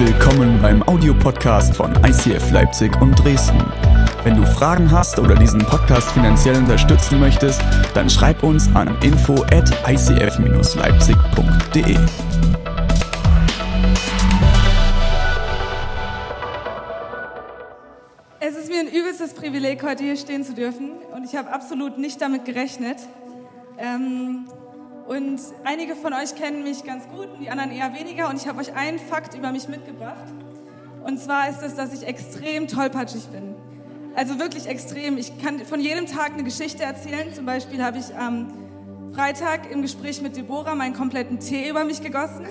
willkommen beim Audiopodcast von ICF Leipzig und Dresden. Wenn du Fragen hast oder diesen Podcast finanziell unterstützen möchtest, dann schreib uns an info at icf-leipzig.de. Es ist mir ein übelstes Privileg, heute hier stehen zu dürfen und ich habe absolut nicht damit gerechnet. Ähm, und einige von euch kennen mich ganz gut und die anderen eher weniger. Und ich habe euch einen Fakt über mich mitgebracht. Und zwar ist es, dass ich extrem tollpatschig bin. Also wirklich extrem. Ich kann von jedem Tag eine Geschichte erzählen. Zum Beispiel habe ich am Freitag im Gespräch mit Deborah meinen kompletten Tee über mich gegossen.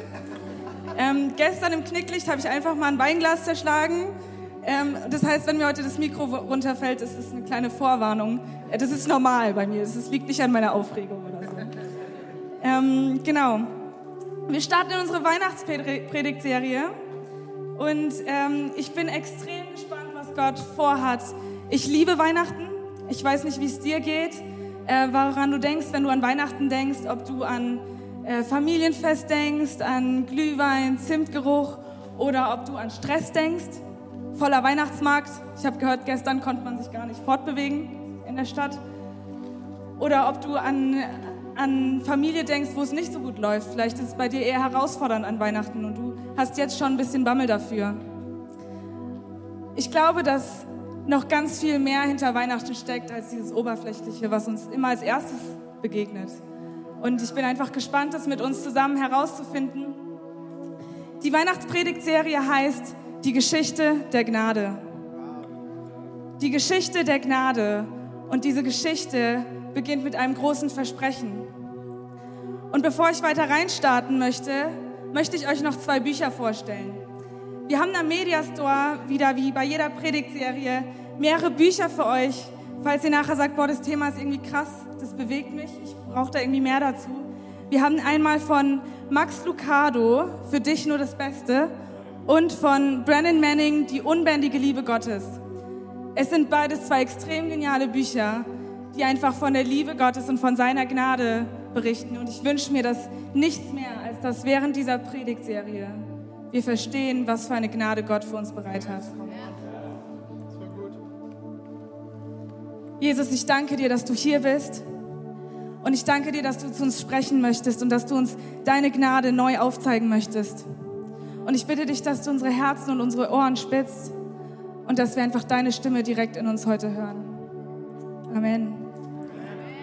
Ähm, gestern im Knicklicht habe ich einfach mal ein Weinglas zerschlagen. Ähm, das heißt, wenn mir heute das Mikro runterfällt, ist es eine kleine Vorwarnung. Äh, das ist normal bei mir. Das liegt nicht an meiner Aufregung oder so. Ähm, genau. Wir starten in unsere Weihnachtspredigtserie und ähm, ich bin extrem gespannt, was Gott vorhat. Ich liebe Weihnachten. Ich weiß nicht, wie es dir geht, äh, woran du denkst, wenn du an Weihnachten denkst, ob du an äh, Familienfest denkst, an Glühwein, Zimtgeruch oder ob du an Stress denkst. Voller Weihnachtsmarkt. Ich habe gehört, gestern konnte man sich gar nicht fortbewegen in der Stadt. Oder ob du an an Familie denkst, wo es nicht so gut läuft. Vielleicht ist es bei dir eher herausfordernd an Weihnachten und du hast jetzt schon ein bisschen Bammel dafür. Ich glaube, dass noch ganz viel mehr hinter Weihnachten steckt als dieses Oberflächliche, was uns immer als erstes begegnet. Und ich bin einfach gespannt, das mit uns zusammen herauszufinden. Die Weihnachtspredigtserie heißt Die Geschichte der Gnade. Die Geschichte der Gnade. Und diese Geschichte beginnt mit einem großen Versprechen. Und bevor ich weiter reinstarten möchte, möchte ich euch noch zwei Bücher vorstellen. Wir haben am Mediastore wieder wie bei jeder Predigtserie mehrere Bücher für euch, falls ihr nachher sagt, boah, das Thema ist irgendwie krass, das bewegt mich, ich brauche da irgendwie mehr dazu. Wir haben einmal von Max Lucado, für dich nur das Beste, und von Brandon Manning, Die unbändige Liebe Gottes. Es sind beides zwei extrem geniale Bücher, die einfach von der Liebe Gottes und von seiner Gnade berichten. Und ich wünsche mir das nichts mehr, als dass während dieser Predigtserie wir verstehen, was für eine Gnade Gott für uns bereit hat. Jesus, ich danke dir, dass du hier bist. Und ich danke dir, dass du zu uns sprechen möchtest und dass du uns deine Gnade neu aufzeigen möchtest. Und ich bitte dich, dass du unsere Herzen und unsere Ohren spitzt und dass wir einfach deine Stimme direkt in uns heute hören. Amen.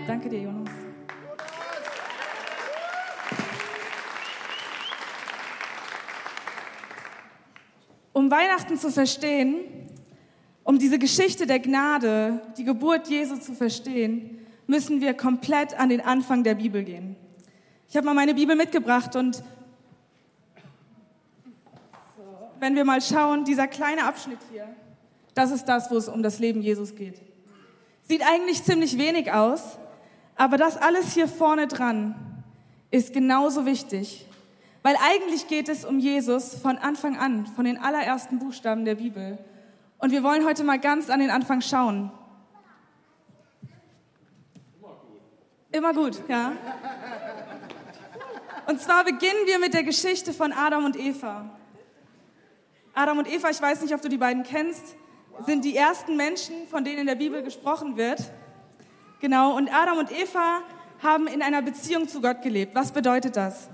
Danke dir, Jonas. Um Weihnachten zu verstehen, um diese Geschichte der Gnade, die Geburt Jesu zu verstehen, müssen wir komplett an den Anfang der Bibel gehen. Ich habe mal meine Bibel mitgebracht und wenn wir mal schauen, dieser kleine Abschnitt hier, das ist das, wo es um das Leben Jesus geht. Sieht eigentlich ziemlich wenig aus, aber das alles hier vorne dran ist genauso wichtig weil eigentlich geht es um Jesus von Anfang an, von den allerersten Buchstaben der Bibel. Und wir wollen heute mal ganz an den Anfang schauen. Immer gut, ja. Und zwar beginnen wir mit der Geschichte von Adam und Eva. Adam und Eva, ich weiß nicht, ob du die beiden kennst, sind die ersten Menschen, von denen in der Bibel gesprochen wird. Genau, und Adam und Eva haben in einer Beziehung zu Gott gelebt. Was bedeutet das?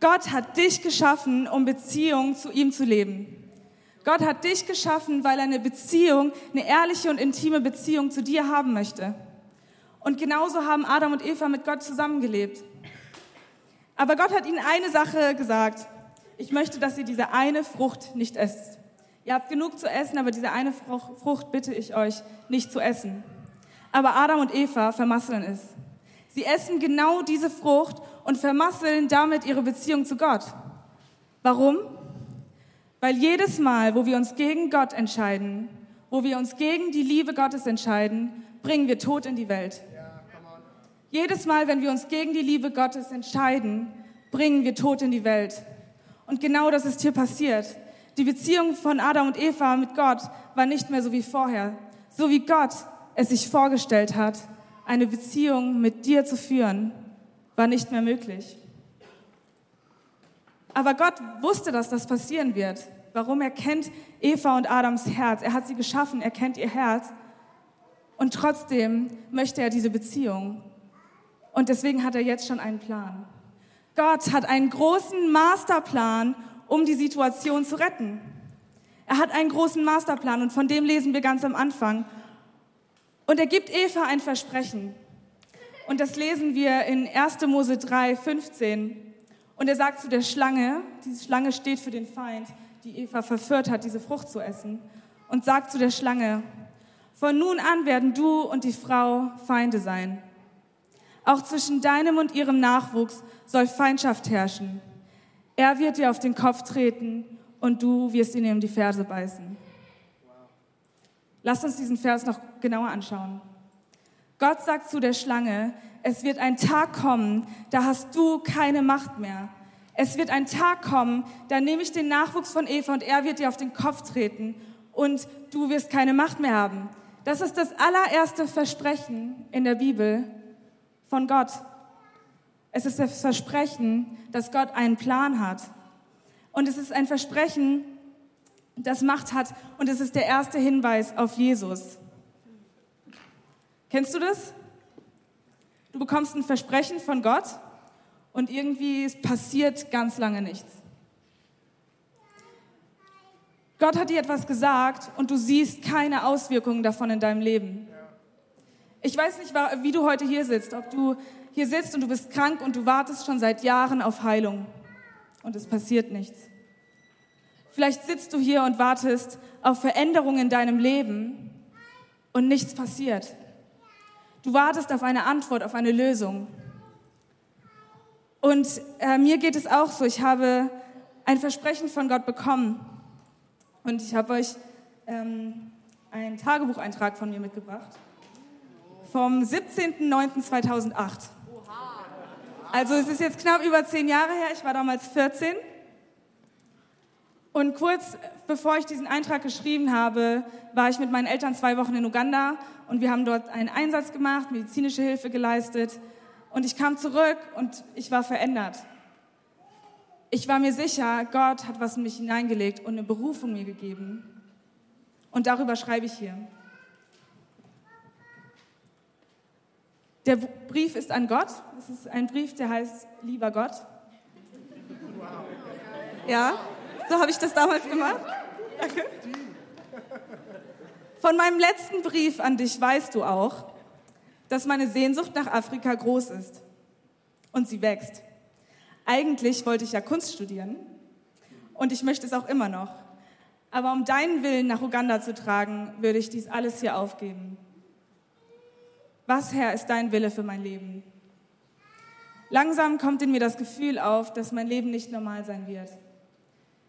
Gott hat dich geschaffen, um Beziehung zu ihm zu leben. Gott hat dich geschaffen, weil er eine Beziehung, eine ehrliche und intime Beziehung zu dir haben möchte. Und genauso haben Adam und Eva mit Gott zusammengelebt. Aber Gott hat ihnen eine Sache gesagt. Ich möchte, dass ihr diese eine Frucht nicht esst. Ihr habt genug zu essen, aber diese eine Frucht bitte ich euch nicht zu essen. Aber Adam und Eva vermasseln es. Sie essen genau diese Frucht und vermasseln damit ihre Beziehung zu Gott. Warum? Weil jedes Mal, wo wir uns gegen Gott entscheiden, wo wir uns gegen die Liebe Gottes entscheiden, bringen wir Tod in die Welt. Jedes Mal, wenn wir uns gegen die Liebe Gottes entscheiden, bringen wir Tod in die Welt. Und genau das ist hier passiert. Die Beziehung von Adam und Eva mit Gott war nicht mehr so wie vorher. So wie Gott es sich vorgestellt hat, eine Beziehung mit dir zu führen war nicht mehr möglich. Aber Gott wusste, dass das passieren wird. Warum? Er kennt Eva und Adams Herz. Er hat sie geschaffen, er kennt ihr Herz. Und trotzdem möchte er diese Beziehung. Und deswegen hat er jetzt schon einen Plan. Gott hat einen großen Masterplan, um die Situation zu retten. Er hat einen großen Masterplan und von dem lesen wir ganz am Anfang. Und er gibt Eva ein Versprechen. Und das lesen wir in 1. Mose 3, 15. Und er sagt zu der Schlange, diese Schlange steht für den Feind, die Eva verführt hat, diese Frucht zu essen, und sagt zu der Schlange, von nun an werden du und die Frau Feinde sein. Auch zwischen deinem und ihrem Nachwuchs soll Feindschaft herrschen. Er wird dir auf den Kopf treten und du wirst ihn um die Ferse beißen. Lass uns diesen Vers noch genauer anschauen. Gott sagt zu der Schlange, es wird ein Tag kommen, da hast du keine Macht mehr. Es wird ein Tag kommen, da nehme ich den Nachwuchs von Eva und er wird dir auf den Kopf treten und du wirst keine Macht mehr haben. Das ist das allererste Versprechen in der Bibel von Gott. Es ist das Versprechen, dass Gott einen Plan hat. Und es ist ein Versprechen, das Macht hat. Und es ist der erste Hinweis auf Jesus. Kennst du das? Du bekommst ein Versprechen von Gott und irgendwie passiert ganz lange nichts. Gott hat dir etwas gesagt und du siehst keine Auswirkungen davon in deinem Leben. Ich weiß nicht, wie du heute hier sitzt, ob du hier sitzt und du bist krank und du wartest schon seit Jahren auf Heilung und es passiert nichts. Vielleicht sitzt du hier und wartest auf Veränderungen in deinem Leben und nichts passiert. Du wartest auf eine Antwort, auf eine Lösung. Und äh, mir geht es auch so. Ich habe ein Versprechen von Gott bekommen. Und ich habe euch ähm, einen Tagebucheintrag von mir mitgebracht. Vom 17.09.2008. Also es ist jetzt knapp über zehn Jahre her. Ich war damals 14. Und kurz bevor ich diesen Eintrag geschrieben habe, war ich mit meinen Eltern zwei Wochen in Uganda und wir haben dort einen Einsatz gemacht, medizinische Hilfe geleistet. Und ich kam zurück und ich war verändert. Ich war mir sicher, Gott hat was in mich hineingelegt und eine Berufung mir gegeben. Und darüber schreibe ich hier. Der Brief ist an Gott. Es ist ein Brief, der heißt Lieber Gott. Ja, so habe ich das damals gemacht. Danke. Von meinem letzten Brief an dich weißt du auch, dass meine Sehnsucht nach Afrika groß ist und sie wächst. Eigentlich wollte ich ja Kunst studieren und ich möchte es auch immer noch. Aber um deinen Willen nach Uganda zu tragen, würde ich dies alles hier aufgeben. Was, Herr, ist dein Wille für mein Leben? Langsam kommt in mir das Gefühl auf, dass mein Leben nicht normal sein wird.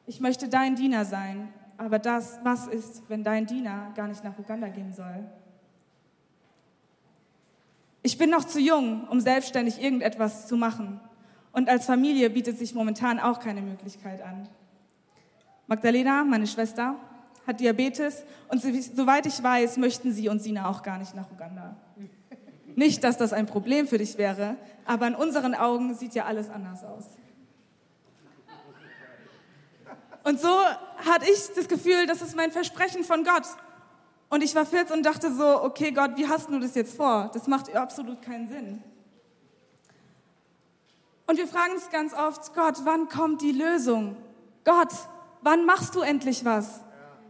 Ich möchte dein Diener sein, aber das, was ist, wenn dein Diener gar nicht nach Uganda gehen soll? Ich bin noch zu jung, um selbstständig irgendetwas zu machen. Und als Familie bietet sich momentan auch keine Möglichkeit an. Magdalena, meine Schwester, hat Diabetes und soweit ich weiß, möchten sie und Sina auch gar nicht nach Uganda. Nicht, dass das ein Problem für dich wäre, aber in unseren Augen sieht ja alles anders aus. Und so hatte ich das Gefühl, das ist mein Versprechen von Gott. Und ich war 14 und dachte so, okay Gott, wie hast du das jetzt vor? Das macht absolut keinen Sinn. Und wir fragen uns ganz oft, Gott, wann kommt die Lösung? Gott, wann machst du endlich was?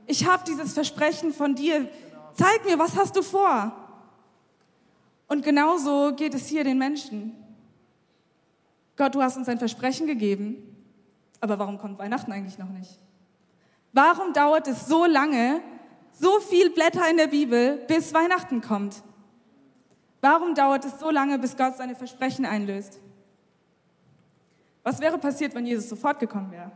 Ich habe dieses Versprechen von dir. Zeig mir, was hast du vor? Und genauso geht es hier den Menschen. Gott, du hast uns ein Versprechen gegeben. Aber warum kommt Weihnachten eigentlich noch nicht? Warum dauert es so lange, so viel Blätter in der Bibel, bis Weihnachten kommt? Warum dauert es so lange, bis Gott seine Versprechen einlöst? Was wäre passiert, wenn Jesus sofort gekommen wäre?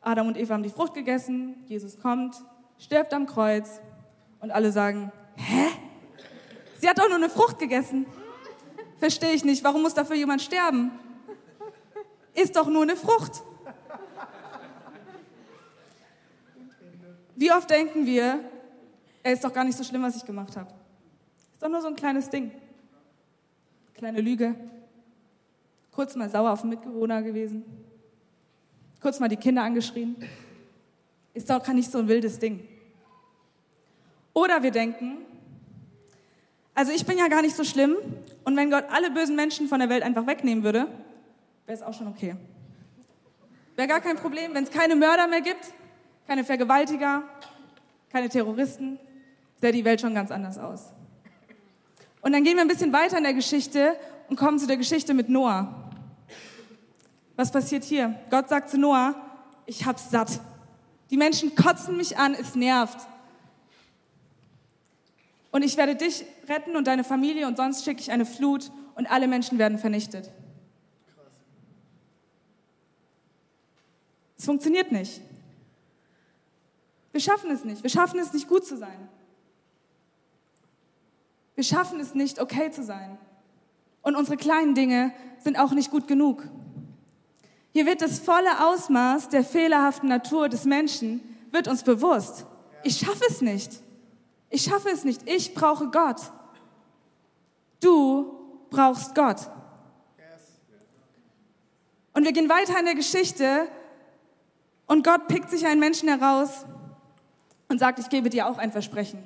Adam und Eva haben die Frucht gegessen, Jesus kommt, stirbt am Kreuz und alle sagen, hä? Sie hat doch nur eine Frucht gegessen. Verstehe ich nicht, warum muss dafür jemand sterben? Ist doch nur eine Frucht. Wie oft denken wir, er ist doch gar nicht so schlimm, was ich gemacht habe. Ist doch nur so ein kleines Ding. Kleine Lüge. kurz mal sauer auf den Mitbewohner gewesen, kurz mal die Kinder angeschrien. Ist doch nicht so ein wildes Ding. Oder wir denken, also ich bin ja gar nicht so schlimm und wenn Gott alle bösen Menschen von der Welt einfach wegnehmen würde, wäre es auch schon okay. Wäre gar kein Problem, wenn es keine Mörder mehr gibt, keine Vergewaltiger, keine Terroristen, sähe die Welt schon ganz anders aus. Und dann gehen wir ein bisschen weiter in der Geschichte und kommen zu der Geschichte mit Noah. Was passiert hier? Gott sagt zu Noah, ich hab's satt. Die Menschen kotzen mich an, es nervt. Und ich werde dich retten und deine Familie und sonst schicke ich eine Flut und alle Menschen werden vernichtet. Es funktioniert nicht. Wir schaffen es nicht. Wir schaffen es nicht gut zu sein. Wir schaffen es nicht, okay zu sein. Und unsere kleinen Dinge sind auch nicht gut genug. Hier wird das volle Ausmaß der fehlerhaften Natur des Menschen, wird uns bewusst. Ich schaffe es nicht. Ich schaffe es nicht. Ich brauche Gott. Du brauchst Gott. Und wir gehen weiter in der Geschichte und Gott pickt sich einen Menschen heraus und sagt, ich gebe dir auch ein Versprechen.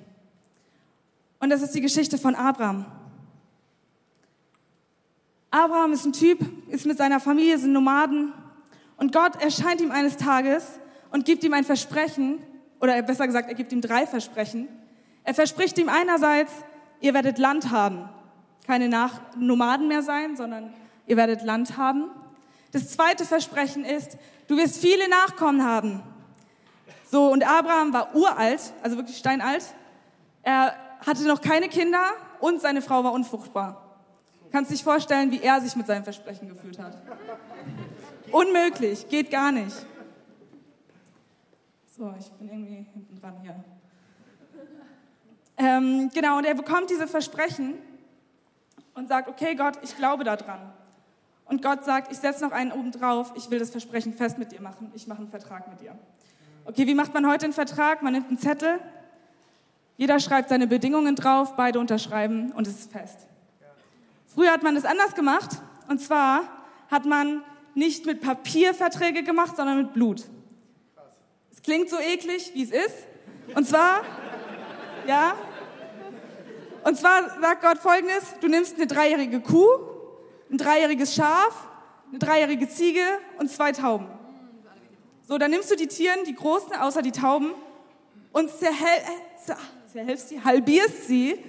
Und das ist die Geschichte von Abraham. Abraham ist ein Typ, ist mit seiner Familie, sind Nomaden. Und Gott erscheint ihm eines Tages und gibt ihm ein Versprechen, oder besser gesagt, er gibt ihm drei Versprechen. Er verspricht ihm einerseits, ihr werdet Land haben. Keine Nach Nomaden mehr sein, sondern ihr werdet Land haben. Das zweite Versprechen ist, du wirst viele Nachkommen haben. So, und Abraham war uralt, also wirklich steinalt. Er hatte noch keine Kinder und seine Frau war unfruchtbar. Kannst dich vorstellen, wie er sich mit seinem Versprechen gefühlt hat. Unmöglich, geht gar nicht. So, ich bin irgendwie hinten dran hier. Ähm, genau, und er bekommt diese Versprechen und sagt, okay Gott, ich glaube daran. Und Gott sagt, ich setze noch einen oben drauf, ich will das Versprechen fest mit dir machen, ich mache einen Vertrag mit dir. Okay, wie macht man heute einen Vertrag? Man nimmt einen Zettel, jeder schreibt seine Bedingungen drauf, beide unterschreiben und es ist fest. Früher hat man das anders gemacht. Und zwar hat man nicht mit Papier Verträge gemacht, sondern mit Blut. Es klingt so eklig, wie es ist. Und zwar, ja, und zwar sagt Gott folgendes, du nimmst eine dreijährige Kuh, ein dreijähriges Schaf, eine dreijährige Ziege und zwei Tauben. So, dann nimmst du die Tieren, die großen, außer die Tauben, und zerhäl äh, zerhältst sie, halbierst sie,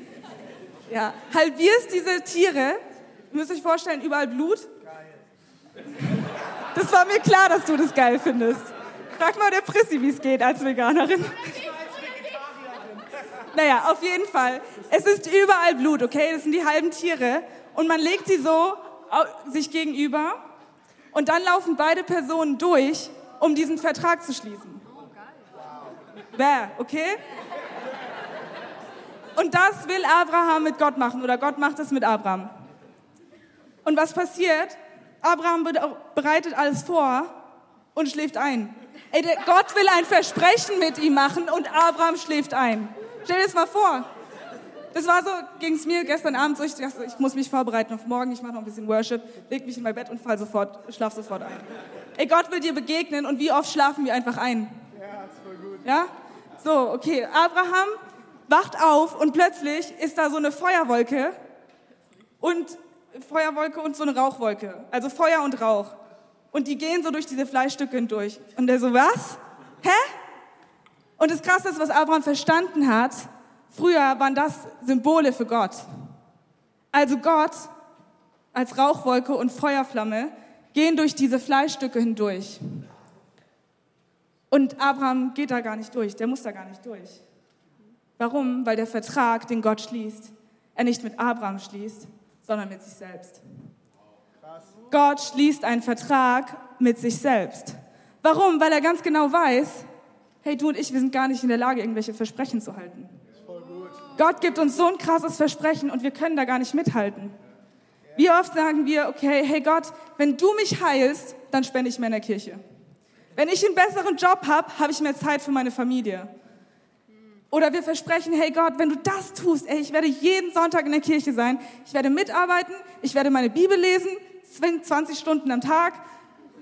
ja, halbierst diese Tiere. Ihr müsst euch vorstellen, überall Blut. Das war mir klar, dass du das geil findest. Frag mal der Prissi, wie es geht als Veganerin. Naja, auf jeden Fall. Es ist überall Blut, okay? Das sind die halben Tiere. Und man legt sie so sich gegenüber. Und dann laufen beide Personen durch, um diesen Vertrag zu schließen. Wer, okay? Und das will Abraham mit Gott machen oder Gott macht es mit Abraham. Und was passiert? Abraham bereitet alles vor und schläft ein. Ey, Gott will ein Versprechen mit ihm machen und Abraham schläft ein. Stell dir das mal vor. Das war so, ging es mir gestern Abend so, ich dachte, ich muss mich vorbereiten auf morgen, ich mache noch ein bisschen Worship, leg mich in mein Bett und fall sofort, schlaf sofort ein. Ey, Gott will dir begegnen und wie oft schlafen wir einfach ein? Ja, ist voll gut. Ja? So, okay, Abraham wacht auf und plötzlich ist da so eine Feuerwolke und Feuerwolke und so eine Rauchwolke. Also Feuer und Rauch. Und die gehen so durch diese Fleischstücke hindurch. Und der so, was? Hä? Und das Krasse ist, was Abraham verstanden hat, früher waren das Symbole für Gott. Also Gott als Rauchwolke und Feuerflamme gehen durch diese Fleischstücke hindurch. Und Abraham geht da gar nicht durch, der muss da gar nicht durch. Warum? Weil der Vertrag, den Gott schließt, er nicht mit Abraham schließt, sondern mit sich selbst. Gott schließt einen Vertrag mit sich selbst. Warum? Weil er ganz genau weiß, hey, du und ich, wir sind gar nicht in der Lage, irgendwelche Versprechen zu halten. Gott gibt uns so ein krasses Versprechen und wir können da gar nicht mithalten. Wie oft sagen wir, okay, hey Gott, wenn du mich heilst, dann spende ich mehr in der Kirche. Wenn ich einen besseren Job habe, habe ich mehr Zeit für meine Familie. Oder wir versprechen, hey Gott, wenn du das tust, ey, ich werde jeden Sonntag in der Kirche sein, ich werde mitarbeiten, ich werde meine Bibel lesen, 20 Stunden am Tag.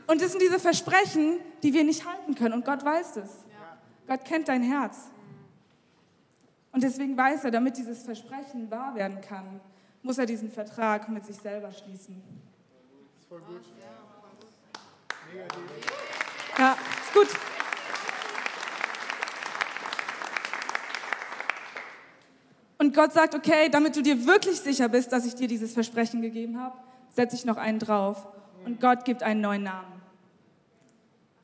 Und das sind diese Versprechen, die wir nicht halten können. Und Gott weiß es. Gott kennt dein Herz. Und deswegen weiß er, damit dieses Versprechen wahr werden kann, muss er diesen Vertrag mit sich selber schließen. Ja, ist gut. Und Gott sagt, okay, damit du dir wirklich sicher bist, dass ich dir dieses Versprechen gegeben habe, setze ich noch einen drauf. Und Gott gibt einen neuen Namen.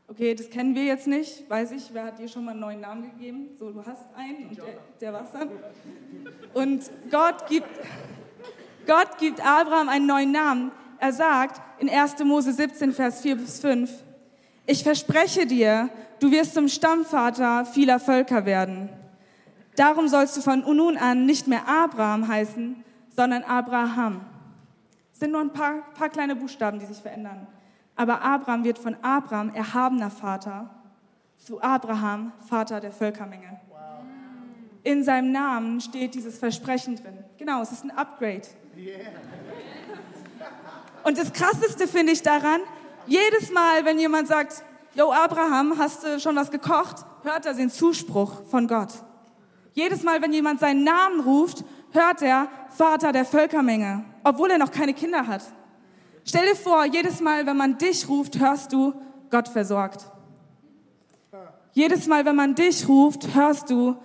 Okay, das kennen wir jetzt nicht, weiß ich. Wer hat dir schon mal einen neuen Namen gegeben? So, du hast einen und der, der war's dann. Und Gott gibt, Gott gibt Abraham einen neuen Namen. Er sagt in 1. Mose 17, Vers 4 bis 5, ich verspreche dir, du wirst zum Stammvater vieler Völker werden. Darum sollst du von nun an nicht mehr Abraham heißen, sondern Abraham. Es sind nur ein paar, paar kleine Buchstaben, die sich verändern. Aber Abraham wird von Abraham, erhabener Vater, zu Abraham, Vater der Völkermenge. In seinem Namen steht dieses Versprechen drin. Genau, es ist ein Upgrade. Und das Krasseste finde ich daran, jedes Mal, wenn jemand sagt, Yo, Abraham, hast du schon was gekocht? Hört er den Zuspruch von Gott. Jedes Mal, wenn jemand seinen Namen ruft, hört er Vater der Völkermenge, obwohl er noch keine Kinder hat. Stell dir vor, jedes Mal, wenn man dich ruft, hörst du, Gott versorgt. Jedes Mal, wenn man dich ruft, hörst du,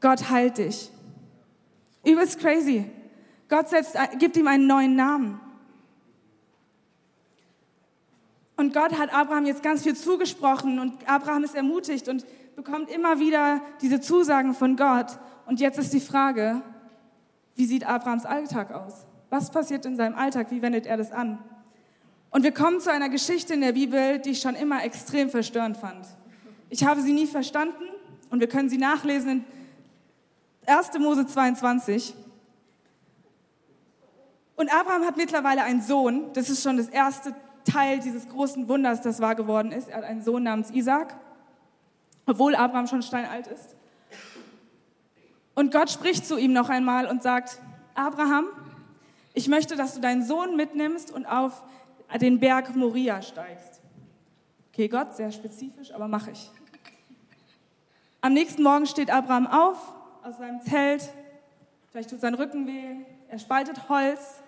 Gott heilt dich. Übelst crazy. Gott setzt, gibt ihm einen neuen Namen. Und Gott hat Abraham jetzt ganz viel zugesprochen und Abraham ist ermutigt und bekommt immer wieder diese Zusagen von Gott. Und jetzt ist die Frage, wie sieht Abrahams Alltag aus? Was passiert in seinem Alltag? Wie wendet er das an? Und wir kommen zu einer Geschichte in der Bibel, die ich schon immer extrem verstörend fand. Ich habe sie nie verstanden und wir können sie nachlesen in 1. Mose 22. Und Abraham hat mittlerweile einen Sohn. Das ist schon das erste Teil dieses großen Wunders, das wahr geworden ist. Er hat einen Sohn namens Isaac obwohl Abraham schon steinalt ist. Und Gott spricht zu ihm noch einmal und sagt, Abraham, ich möchte, dass du deinen Sohn mitnimmst und auf den Berg Moria steigst. Okay, Gott, sehr spezifisch, aber mache ich. Am nächsten Morgen steht Abraham auf aus seinem Zelt, vielleicht tut sein Rücken weh, er spaltet Holz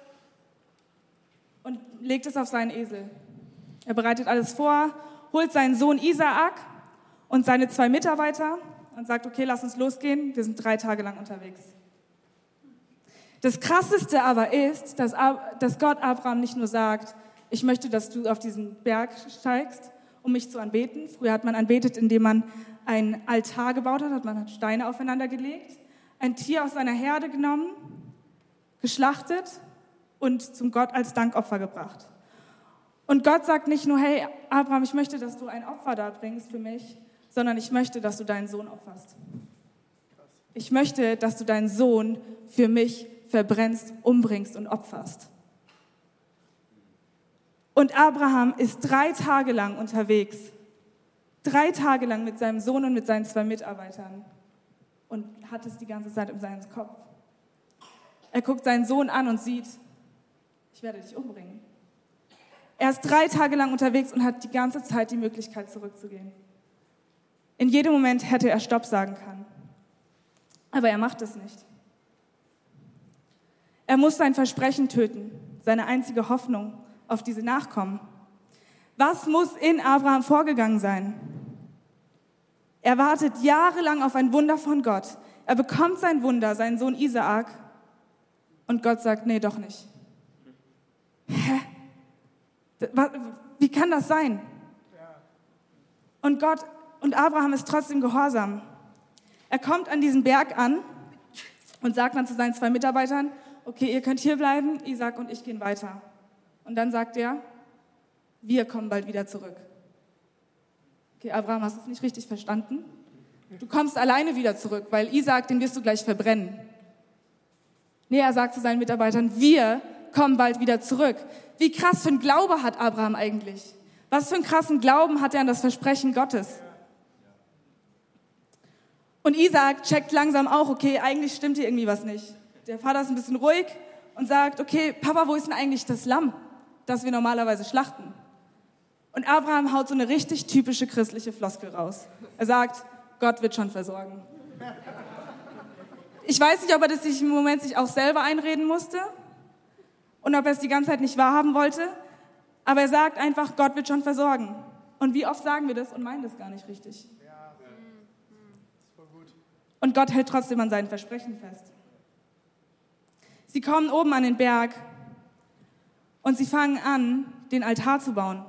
und legt es auf seinen Esel. Er bereitet alles vor, holt seinen Sohn Isaak und seine zwei Mitarbeiter und sagt, okay, lass uns losgehen, wir sind drei Tage lang unterwegs. Das Krasseste aber ist, dass, Gott Abraham nicht nur sagt, ich möchte, dass du auf diesen Berg steigst, um mich zu anbeten. Früher hat man anbetet, indem man ein Altar gebaut hat, man hat Steine aufeinander gelegt, ein Tier aus seiner Herde genommen, geschlachtet und zum Gott als Dankopfer gebracht. Und Gott sagt nicht nur, hey Abraham, ich möchte, dass du ein Opfer da bringst für mich, sondern ich möchte, dass du deinen Sohn opferst. Ich möchte, dass du deinen Sohn für mich verbrennst, umbringst und opferst. Und Abraham ist drei Tage lang unterwegs, drei Tage lang mit seinem Sohn und mit seinen zwei Mitarbeitern und hat es die ganze Zeit in seinem Kopf. Er guckt seinen Sohn an und sieht, ich werde dich umbringen. Er ist drei Tage lang unterwegs und hat die ganze Zeit die Möglichkeit zurückzugehen. In jedem Moment hätte er Stopp sagen können. Aber er macht es nicht. Er muss sein Versprechen töten, seine einzige Hoffnung auf diese Nachkommen. Was muss in Abraham vorgegangen sein? Er wartet jahrelang auf ein Wunder von Gott. Er bekommt sein Wunder, seinen Sohn Isaak, und Gott sagt, nee, doch nicht. Hä? Wie kann das sein? Und Gott und Abraham ist trotzdem gehorsam. Er kommt an diesen Berg an und sagt dann zu seinen zwei Mitarbeitern, okay, ihr könnt hier bleiben, Isaac und ich gehen weiter. Und dann sagt er, wir kommen bald wieder zurück. Okay, Abraham, hast du es nicht richtig verstanden? Du kommst alleine wieder zurück, weil Isaac, den wirst du gleich verbrennen. Nee, er sagt zu seinen Mitarbeitern, wir kommen bald wieder zurück. Wie krass für ein Glaube hat Abraham eigentlich? Was für einen krassen Glauben hat er an das Versprechen Gottes? Und Isaac checkt langsam auch, okay, eigentlich stimmt hier irgendwie was nicht. Der Vater ist ein bisschen ruhig und sagt, okay, Papa, wo ist denn eigentlich das Lamm, das wir normalerweise schlachten? Und Abraham haut so eine richtig typische christliche Floskel raus. Er sagt, Gott wird schon versorgen. Ich weiß nicht, ob er das sich im Moment sich auch selber einreden musste und ob er es die ganze Zeit nicht wahrhaben wollte, aber er sagt einfach, Gott wird schon versorgen. Und wie oft sagen wir das und meinen das gar nicht richtig? Und Gott hält trotzdem an seinen Versprechen fest. Sie kommen oben an den Berg und sie fangen an, den Altar zu bauen.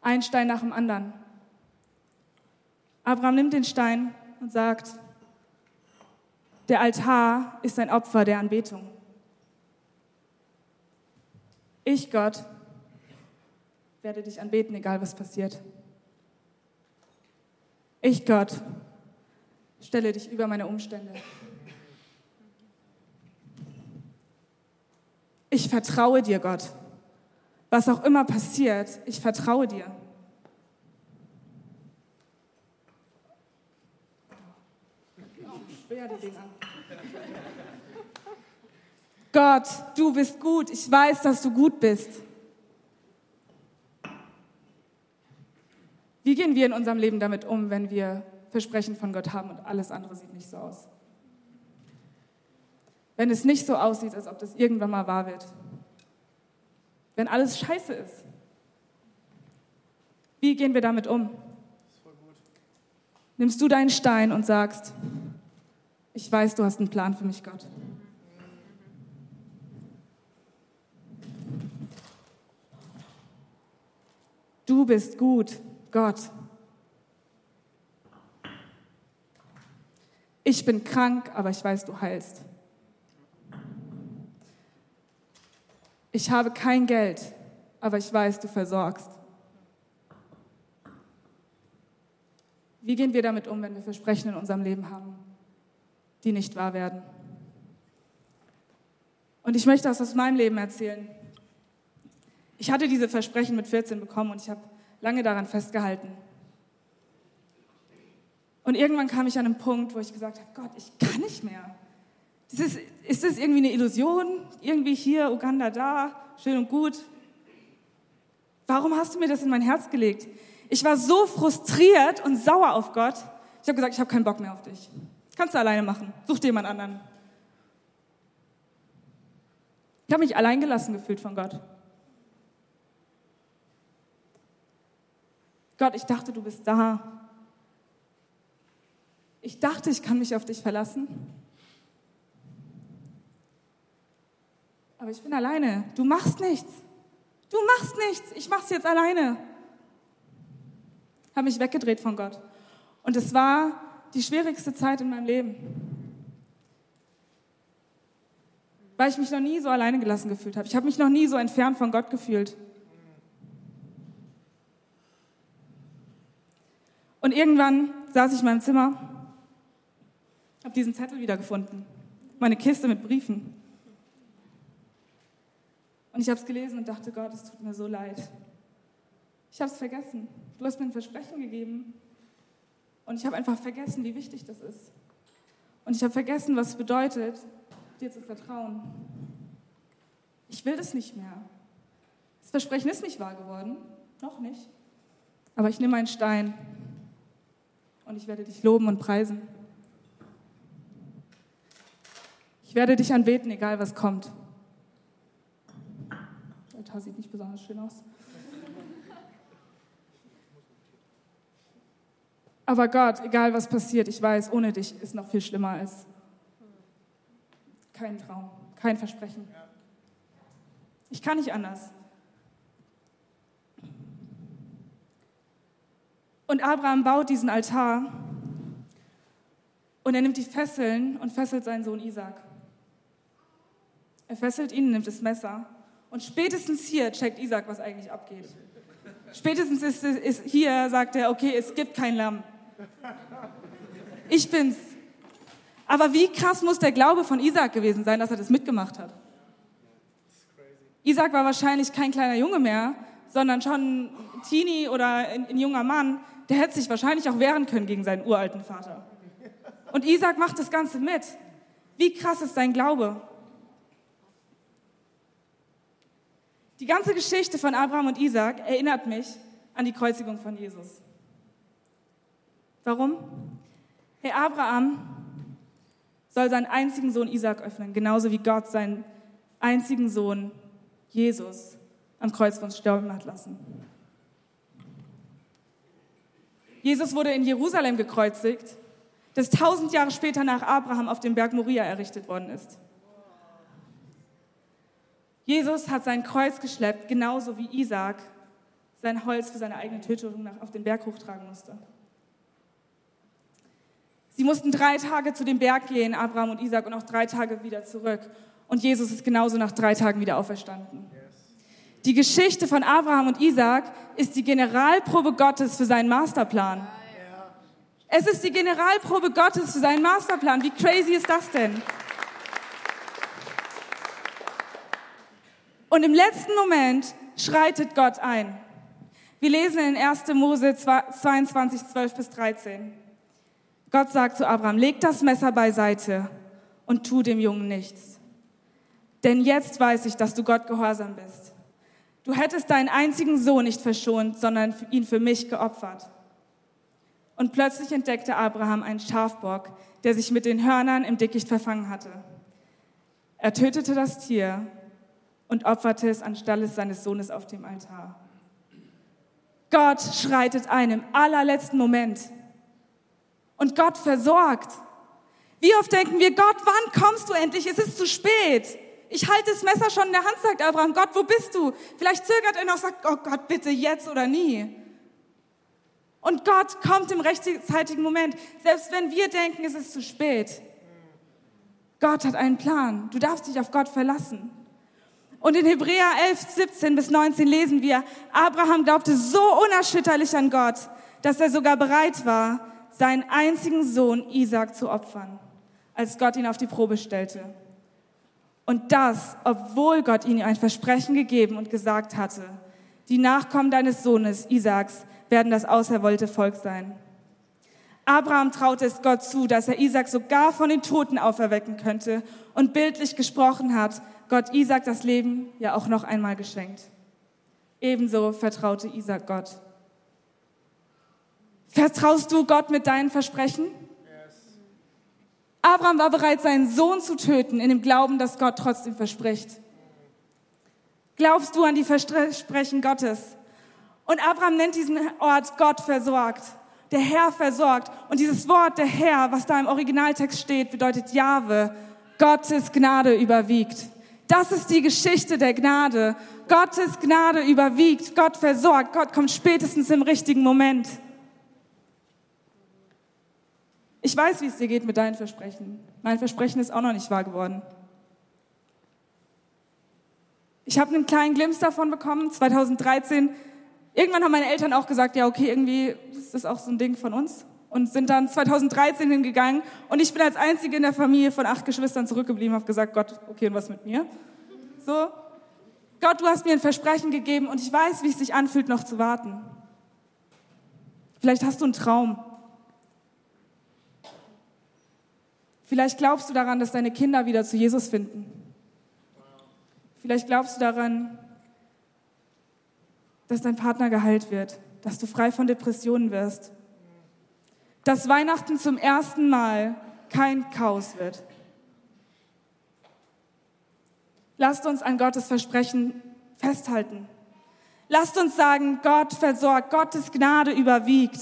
Ein Stein nach dem anderen. Abraham nimmt den Stein und sagt, der Altar ist ein Opfer der Anbetung. Ich, Gott, werde dich anbeten, egal was passiert. Ich, Gott, stelle dich über meine Umstände. Ich vertraue dir, Gott. Was auch immer passiert, ich vertraue dir. Gott, du bist gut. Ich weiß, dass du gut bist. Wie gehen wir in unserem Leben damit um, wenn wir Versprechen von Gott haben und alles andere sieht nicht so aus? Wenn es nicht so aussieht, als ob das irgendwann mal wahr wird. Wenn alles scheiße ist. Wie gehen wir damit um? Nimmst du deinen Stein und sagst, ich weiß, du hast einen Plan für mich, Gott. Du bist gut. Gott. Ich bin krank, aber ich weiß, du heilst. Ich habe kein Geld, aber ich weiß, du versorgst. Wie gehen wir damit um, wenn wir Versprechen in unserem Leben haben, die nicht wahr werden? Und ich möchte das aus meinem Leben erzählen. Ich hatte diese Versprechen mit 14 bekommen und ich habe lange daran festgehalten. Und irgendwann kam ich an einen Punkt, wo ich gesagt habe, Gott, ich kann nicht mehr. Das ist, ist das irgendwie eine Illusion? Irgendwie hier, Uganda da, schön und gut. Warum hast du mir das in mein Herz gelegt? Ich war so frustriert und sauer auf Gott. Ich habe gesagt, ich habe keinen Bock mehr auf dich. Kannst du alleine machen. Such dir jemand anderen. Ich habe mich allein gelassen gefühlt von Gott. Gott, ich dachte, du bist da. Ich dachte, ich kann mich auf dich verlassen. Aber ich bin alleine. Du machst nichts. Du machst nichts. Ich mach's jetzt alleine. Habe mich weggedreht von Gott. Und es war die schwierigste Zeit in meinem Leben. Weil ich mich noch nie so alleine gelassen gefühlt habe. Ich habe mich noch nie so entfernt von Gott gefühlt. Und irgendwann saß ich in meinem Zimmer, habe diesen Zettel wiedergefunden, meine Kiste mit Briefen. Und ich habe es gelesen und dachte, Gott, es tut mir so leid. Ich habe es vergessen. Du hast mir ein Versprechen gegeben. Und ich habe einfach vergessen, wie wichtig das ist. Und ich habe vergessen, was es bedeutet, dir zu vertrauen. Ich will das nicht mehr. Das Versprechen ist nicht wahr geworden. Noch nicht. Aber ich nehme einen Stein und ich werde dich loben und preisen. Ich werde dich anbeten, egal was kommt. Der Altar sieht nicht besonders schön aus. Aber Gott, egal was passiert, ich weiß, ohne dich ist noch viel schlimmer als kein Traum, kein Versprechen. Ich kann nicht anders. Und Abraham baut diesen Altar und er nimmt die Fesseln und fesselt seinen Sohn Isaac. Er fesselt ihn, nimmt das Messer und spätestens hier checkt Isaac, was eigentlich abgeht. Spätestens ist, ist hier, sagt er, okay, es gibt kein Lamm. Ich bin's. Aber wie krass muss der Glaube von Isaac gewesen sein, dass er das mitgemacht hat? Isaac war wahrscheinlich kein kleiner Junge mehr, sondern schon ein Teenie oder ein, ein junger Mann, der hätte sich wahrscheinlich auch wehren können gegen seinen uralten Vater. Und Isaac macht das Ganze mit. Wie krass ist sein Glaube? Die ganze Geschichte von Abraham und Isaac erinnert mich an die Kreuzigung von Jesus. Warum? Hey, Abraham soll seinen einzigen Sohn Isaac öffnen, genauso wie Gott seinen einzigen Sohn Jesus am Kreuz von sterben hat lassen. Jesus wurde in Jerusalem gekreuzigt, das tausend Jahre später nach Abraham auf dem Berg Moria errichtet worden ist. Jesus hat sein Kreuz geschleppt, genauso wie Isaac sein Holz für seine eigene Tötung auf den Berg hochtragen musste. Sie mussten drei Tage zu dem Berg gehen, Abraham und Isaac, und auch drei Tage wieder zurück. Und Jesus ist genauso nach drei Tagen wieder auferstanden. Die Geschichte von Abraham und Isaac ist die Generalprobe Gottes für seinen Masterplan. Es ist die Generalprobe Gottes für seinen Masterplan. Wie crazy ist das denn? Und im letzten Moment schreitet Gott ein. Wir lesen in 1. Mose 22, 12 bis 13. Gott sagt zu Abraham, leg das Messer beiseite und tu dem Jungen nichts. Denn jetzt weiß ich, dass du Gott gehorsam bist. Du hättest deinen einzigen Sohn nicht verschont, sondern ihn für mich geopfert. Und plötzlich entdeckte Abraham einen Schafbock, der sich mit den Hörnern im Dickicht verfangen hatte. Er tötete das Tier und opferte es anstelle seines Sohnes auf dem Altar. Gott schreitet ein im allerletzten Moment. Und Gott versorgt. Wie oft denken wir, Gott, wann kommst du endlich? Es ist zu spät. Ich halte das Messer schon in der Hand, sagt Abraham. Gott, wo bist du? Vielleicht zögert er noch, sagt, oh Gott, bitte jetzt oder nie. Und Gott kommt im rechtzeitigen Moment, selbst wenn wir denken, es ist zu spät. Gott hat einen Plan. Du darfst dich auf Gott verlassen. Und in Hebräer 11, 17 bis 19 lesen wir, Abraham glaubte so unerschütterlich an Gott, dass er sogar bereit war, seinen einzigen Sohn Isaac zu opfern, als Gott ihn auf die Probe stellte. Und das, obwohl Gott ihm ein Versprechen gegeben und gesagt hatte, die Nachkommen deines Sohnes Isaaks werden das auserwollte Volk sein. Abraham traute es Gott zu, dass er Isaac sogar von den Toten auferwecken könnte und bildlich gesprochen hat, Gott Isaac das Leben ja auch noch einmal geschenkt. Ebenso vertraute Isaac Gott. Vertraust du Gott mit deinen Versprechen? Abraham war bereit, seinen Sohn zu töten, in dem Glauben, dass Gott trotzdem verspricht. Glaubst du an die Versprechen Gottes? Und Abraham nennt diesen Ort Gott versorgt. Der Herr versorgt. Und dieses Wort, der Herr, was da im Originaltext steht, bedeutet Jahwe. Gottes Gnade überwiegt. Das ist die Geschichte der Gnade. Gottes Gnade überwiegt. Gott versorgt. Gott kommt spätestens im richtigen Moment. Ich weiß, wie es dir geht mit deinen Versprechen. Mein Versprechen ist auch noch nicht wahr geworden. Ich habe einen kleinen Glimpse davon bekommen, 2013. Irgendwann haben meine Eltern auch gesagt, ja, okay, irgendwie ist das auch so ein Ding von uns. Und sind dann 2013 hingegangen. Und ich bin als Einzige in der Familie von acht Geschwistern zurückgeblieben, habe gesagt, Gott, okay, und was mit mir? So, Gott, du hast mir ein Versprechen gegeben und ich weiß, wie es sich anfühlt, noch zu warten. Vielleicht hast du einen Traum. Vielleicht glaubst du daran, dass deine Kinder wieder zu Jesus finden. Vielleicht glaubst du daran, dass dein Partner geheilt wird, dass du frei von Depressionen wirst, dass Weihnachten zum ersten Mal kein Chaos wird. Lasst uns an Gottes Versprechen festhalten. Lasst uns sagen, Gott versorgt, Gottes Gnade überwiegt.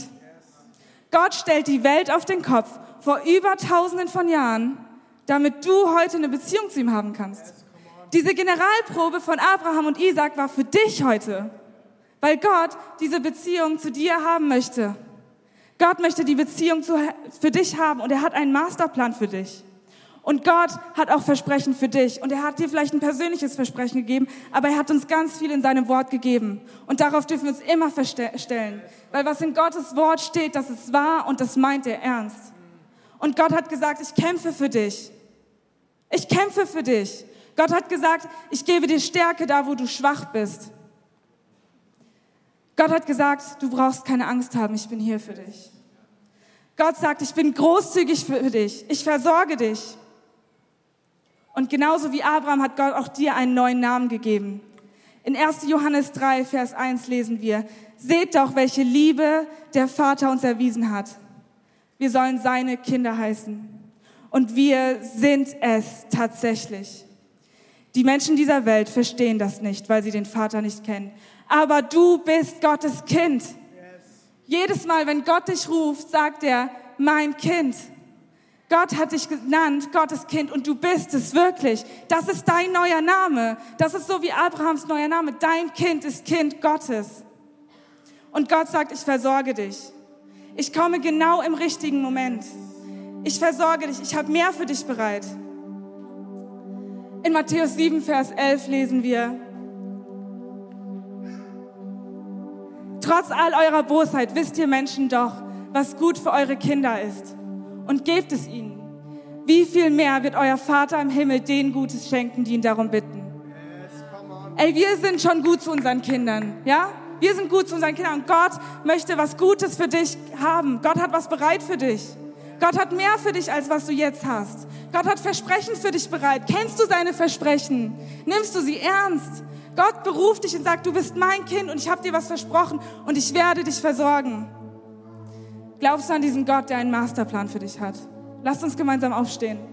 Gott stellt die Welt auf den Kopf vor über tausenden von Jahren, damit du heute eine Beziehung zu ihm haben kannst. Diese Generalprobe von Abraham und Isaac war für dich heute, weil Gott diese Beziehung zu dir haben möchte. Gott möchte die Beziehung zu, für dich haben und er hat einen Masterplan für dich. Und Gott hat auch Versprechen für dich. Und er hat dir vielleicht ein persönliches Versprechen gegeben, aber er hat uns ganz viel in seinem Wort gegeben. Und darauf dürfen wir uns immer stellen. Weil was in Gottes Wort steht, das ist wahr und das meint er ernst. Und Gott hat gesagt, ich kämpfe für dich. Ich kämpfe für dich. Gott hat gesagt, ich gebe dir Stärke da, wo du schwach bist. Gott hat gesagt, du brauchst keine Angst haben, ich bin hier für dich. Gott sagt, ich bin großzügig für dich, ich versorge dich. Und genauso wie Abraham hat Gott auch dir einen neuen Namen gegeben. In 1. Johannes 3, Vers 1 lesen wir, seht doch, welche Liebe der Vater uns erwiesen hat. Wir sollen seine Kinder heißen. Und wir sind es tatsächlich. Die Menschen dieser Welt verstehen das nicht, weil sie den Vater nicht kennen. Aber du bist Gottes Kind. Yes. Jedes Mal, wenn Gott dich ruft, sagt er, mein Kind. Gott hat dich genannt, Gottes Kind, und du bist es wirklich. Das ist dein neuer Name. Das ist so wie Abrahams neuer Name. Dein Kind ist Kind Gottes. Und Gott sagt, ich versorge dich. Ich komme genau im richtigen Moment. Ich versorge dich. Ich habe mehr für dich bereit. In Matthäus 7, Vers 11 lesen wir, Trotz all eurer Bosheit wisst ihr Menschen doch, was gut für eure Kinder ist und gebt es ihnen. Wie viel mehr wird euer Vater im Himmel denen Gutes schenken, die ihn darum bitten? Ey, wir sind schon gut zu unseren Kindern, ja? Wir sind gut zu unseren Kindern und Gott möchte was Gutes für dich haben. Gott hat was bereit für dich. Gott hat mehr für dich, als was du jetzt hast. Gott hat Versprechen für dich bereit. Kennst du seine Versprechen? Nimmst du sie ernst? Gott beruft dich und sagt, du bist mein Kind und ich habe dir was versprochen und ich werde dich versorgen. Glaubst du an diesen Gott, der einen Masterplan für dich hat? Lasst uns gemeinsam aufstehen.